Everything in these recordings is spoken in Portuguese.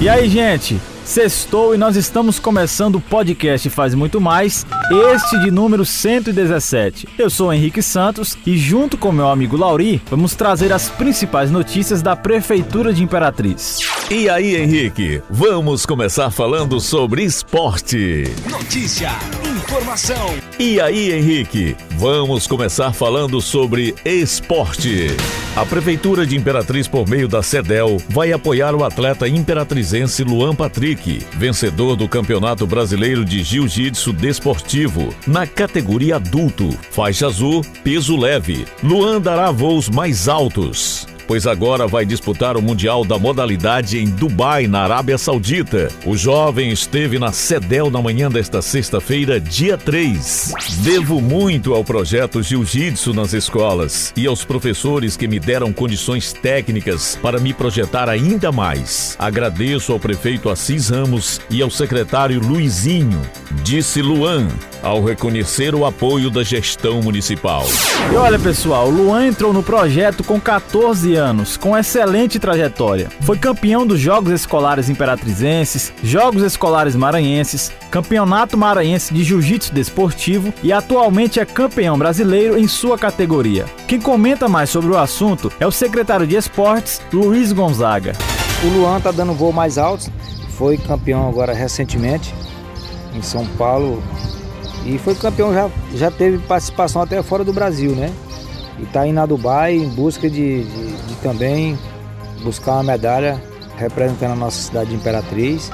E aí, gente? Sextou e nós estamos começando o podcast Faz Muito Mais, este de número 117. Eu sou Henrique Santos e, junto com meu amigo Lauri, vamos trazer as principais notícias da Prefeitura de Imperatriz. E aí, Henrique, vamos começar falando sobre esporte. Notícia, informação. E aí, Henrique, vamos começar falando sobre esporte. A Prefeitura de Imperatriz, por meio da CEDEL, vai apoiar o atleta imperatrizense Luan Patrick, vencedor do Campeonato Brasileiro de Jiu-Jitsu Desportivo, na categoria adulto, faixa azul, peso leve. Luan dará voos mais altos pois agora vai disputar o Mundial da modalidade em Dubai, na Arábia Saudita. O jovem esteve na Cedel na manhã desta sexta-feira, dia 3. Devo muito ao projeto Jiu-Jitsu nas escolas e aos professores que me deram condições técnicas para me projetar ainda mais. Agradeço ao prefeito Assis Ramos e ao secretário Luizinho, disse Luan, ao reconhecer o apoio da gestão municipal. E olha, pessoal, Luan entrou no projeto com 14 anos, com excelente trajetória. Foi campeão dos Jogos Escolares Imperatrizenses, Jogos Escolares Maranhenses, Campeonato Maranhense de Jiu-Jitsu Desportivo e atualmente é campeão brasileiro em sua categoria. Quem comenta mais sobre o assunto é o secretário de Esportes, Luiz Gonzaga. O Luan tá dando voo mais alto, foi campeão agora recentemente em São Paulo e foi campeão, já, já teve participação até fora do Brasil, né? E está indo a Dubai em busca de, de, de, também buscar uma medalha representando a nossa cidade de Imperatriz.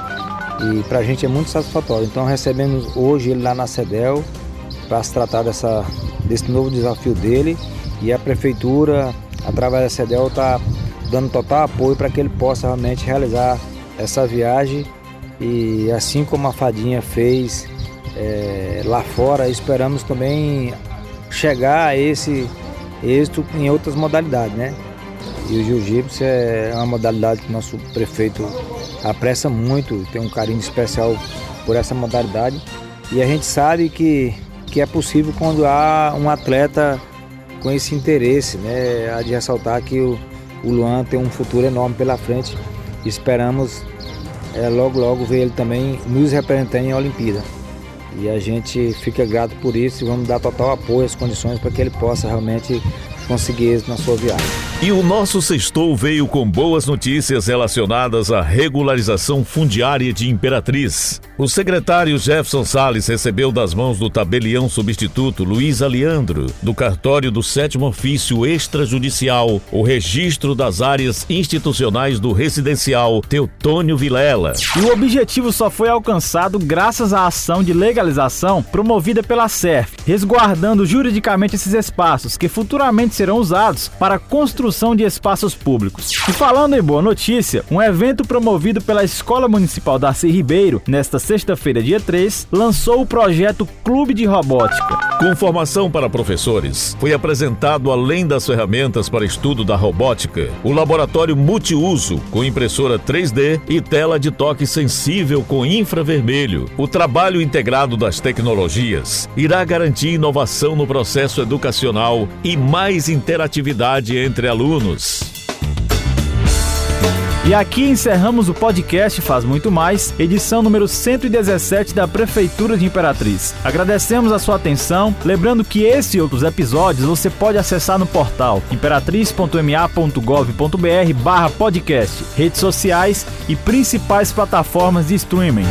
E para a gente é muito satisfatório. Então recebemos hoje ele lá na CEDEL para se tratar dessa, desse novo desafio dele. E a prefeitura, através da CEDEL, está dando total apoio para que ele possa realmente realizar essa viagem. E assim como a Fadinha fez é, lá fora, esperamos também chegar a esse êxito em outras modalidades, né? E o jiu-jitsu é uma modalidade que o nosso prefeito apressa muito, tem um carinho especial por essa modalidade. E a gente sabe que, que é possível quando há um atleta com esse interesse, né? Há de ressaltar que o, o Luan tem um futuro enorme pela frente. Esperamos é, logo, logo ver ele também nos representando em Olimpíada. E a gente fica grato por isso e vamos dar total apoio às condições para que ele possa realmente conseguir êxito na sua viagem. E o nosso sextou veio com boas notícias relacionadas à regularização fundiária de Imperatriz. O secretário Jefferson Sales recebeu das mãos do tabelião substituto Luiz Aliandro, do cartório do sétimo ofício extrajudicial, o registro das áreas institucionais do residencial Teutônio Vilela. E o objetivo só foi alcançado graças à ação de legalização promovida pela SERF, resguardando juridicamente esses espaços que futuramente serão usados para construir construção de espaços públicos. E falando em boa notícia, um evento promovido pela Escola Municipal Darcy Ribeiro, nesta sexta-feira, dia 3, lançou o projeto Clube de Robótica. Com formação para professores, foi apresentado, além das ferramentas para estudo da robótica, o laboratório multiuso com impressora 3D e tela de toque sensível com infravermelho. O trabalho integrado das tecnologias irá garantir inovação no processo educacional e mais interatividade entre alunos. E aqui encerramos o podcast Faz Muito Mais, edição número 117 da Prefeitura de Imperatriz. Agradecemos a sua atenção, lembrando que esse e outros episódios você pode acessar no portal imperatriz.ma.gov.br barra podcast, redes sociais e principais plataformas de streaming.